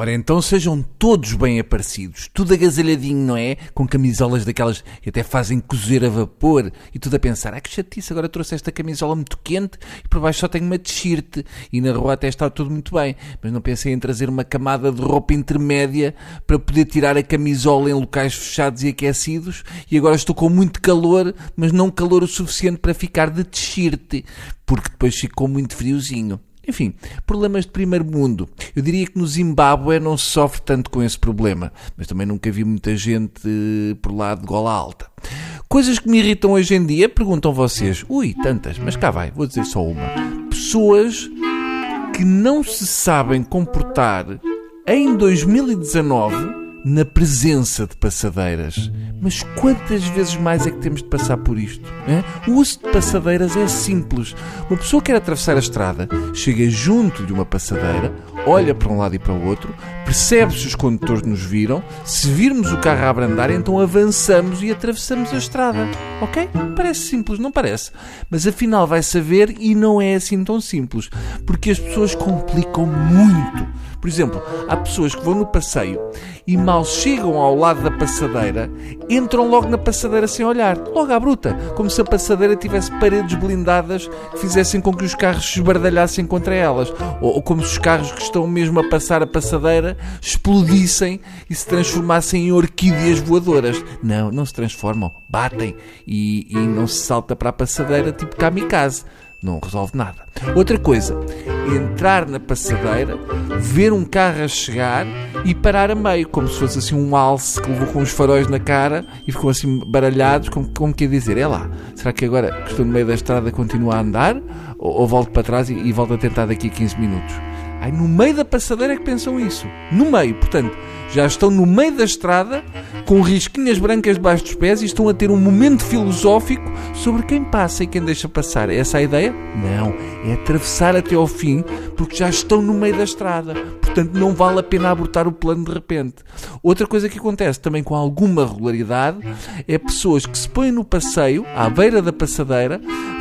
Ora, então sejam todos bem aparecidos, tudo agasalhadinho, não é? Com camisolas daquelas que até fazem cozer a vapor e tudo a pensar, ah que chatice, agora trouxe esta camisola muito quente e por baixo só tenho uma t-shirt e na rua até está tudo muito bem, mas não pensei em trazer uma camada de roupa intermédia para poder tirar a camisola em locais fechados e aquecidos e agora estou com muito calor, mas não calor o suficiente para ficar de t-shirt, porque depois ficou muito friozinho. Enfim, problemas de primeiro mundo. Eu diria que no Zimbábue não se sofre tanto com esse problema, mas também nunca vi muita gente eh, por lá de gola alta. Coisas que me irritam hoje em dia, perguntam vocês. Ui, tantas, mas cá vai, vou dizer só uma. Pessoas que não se sabem comportar em 2019 na presença de passadeiras. Mas quantas vezes mais é que temos de passar por isto? Hein? O uso de passadeiras é simples. Uma pessoa quer atravessar a estrada, chega junto de uma passadeira, olha para um lado e para o outro, percebe se os condutores nos viram, se virmos o carro a abrandar, então avançamos e atravessamos a estrada. Ok? Parece simples, não parece? Mas afinal vai saber e não é assim tão simples, porque as pessoas complicam muito. Por exemplo, há pessoas que vão no passeio e mal chegam ao lado da passadeira, entram logo na passadeira sem olhar, logo à bruta, como se a passadeira tivesse paredes blindadas que fizessem com que os carros se esbardalhassem contra elas, ou, ou como se os carros que estão mesmo a passar a passadeira explodissem e se transformassem em orquídeas voadoras. Não, não se transformam, batem e, e não se salta para a passadeira tipo kamikaze não resolve nada. Outra coisa, entrar na passadeira, ver um carro a chegar e parar a meio, como se fosse assim um alce que levou com os faróis na cara e ficou assim baralhados, como, como quer dizer, é lá, será que agora que estou no meio da estrada continua a andar ou, ou volto para trás e, e volto a tentar daqui a 15 minutos? Ai, no meio da passadeira é que pensam isso. No meio, portanto, já estão no meio da estrada, com risquinhas brancas debaixo dos pés e estão a ter um momento filosófico sobre quem passa e quem deixa passar. É essa a ideia? Não. É atravessar até ao fim, porque já estão no meio da estrada. Portanto, não vale a pena abortar o plano de repente. Outra coisa que acontece também com alguma regularidade é pessoas que se põem no passeio, à beira da passadeira,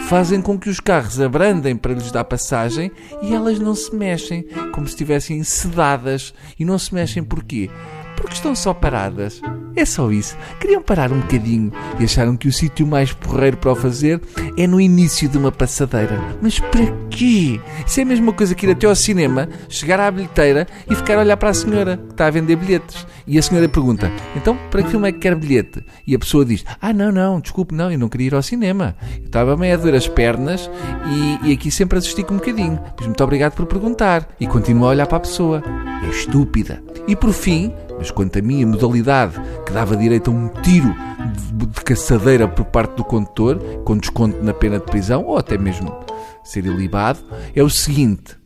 fazem com que os carros abrandem para lhes dar passagem e elas não se mexem, como se estivessem sedadas. E não se mexem porquê? Porque estão só paradas. É só isso. Queriam parar um bocadinho e acharam que o sítio mais porreiro para o fazer é no início de uma passadeira. Mas para quê? Isso é a mesma coisa que ir até ao cinema, chegar à bilheteira e ficar a olhar para a senhora que está a vender bilhetes. E a senhora pergunta: Então, para que filme é que quer bilhete? E a pessoa diz: Ah, não, não, desculpe, não, eu não queria ir ao cinema. Eu estava meio a doer as pernas e, e aqui sempre assisti com um bocadinho. Pois muito obrigado por perguntar. E continua a olhar para a pessoa. É estúpida. E por fim, mas quanto a mim, a modalidade que dava direito a um tiro de, de caçadeira por parte do condutor, com desconto na pena de prisão, ou até mesmo ser ilibado, é o seguinte: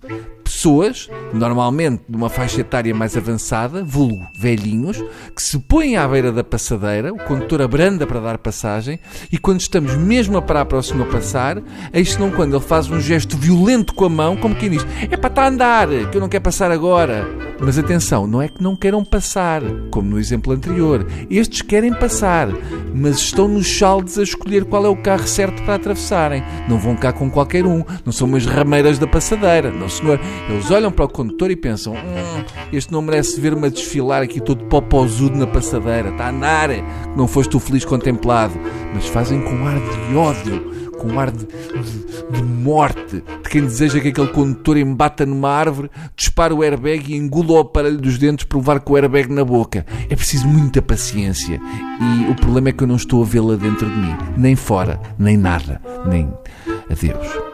pessoas, normalmente de uma faixa etária mais avançada, vulgo velhinhos, que se põem à beira da passadeira, o condutor abranda para dar passagem, e quando estamos mesmo a parar para o senhor passar, eis não quando ele faz um gesto violento com a mão, como quem diz: é para estar a andar, que eu não quero passar agora. Mas atenção, não é que não queiram passar, como no exemplo anterior. Estes querem passar, mas estão nos saldos a escolher qual é o carro certo para atravessarem. Não vão cá com qualquer um, não são umas rameiras da passadeira. Não, senhor. Eles olham para o condutor e pensam: hum, este não merece ver-me a desfilar aqui todo popozudo na passadeira. Está a andar, não foste o feliz contemplado. Mas fazem com ar de ódio com ar de, de, de, morte, de quem deseja que aquele condutor embata numa árvore, dispare o airbag e engula o aparelho dos dentes para levar com o airbag na boca. É preciso muita paciência. E o problema é que eu não estou a vê-la dentro de mim, nem fora, nem nada, nem. Adeus.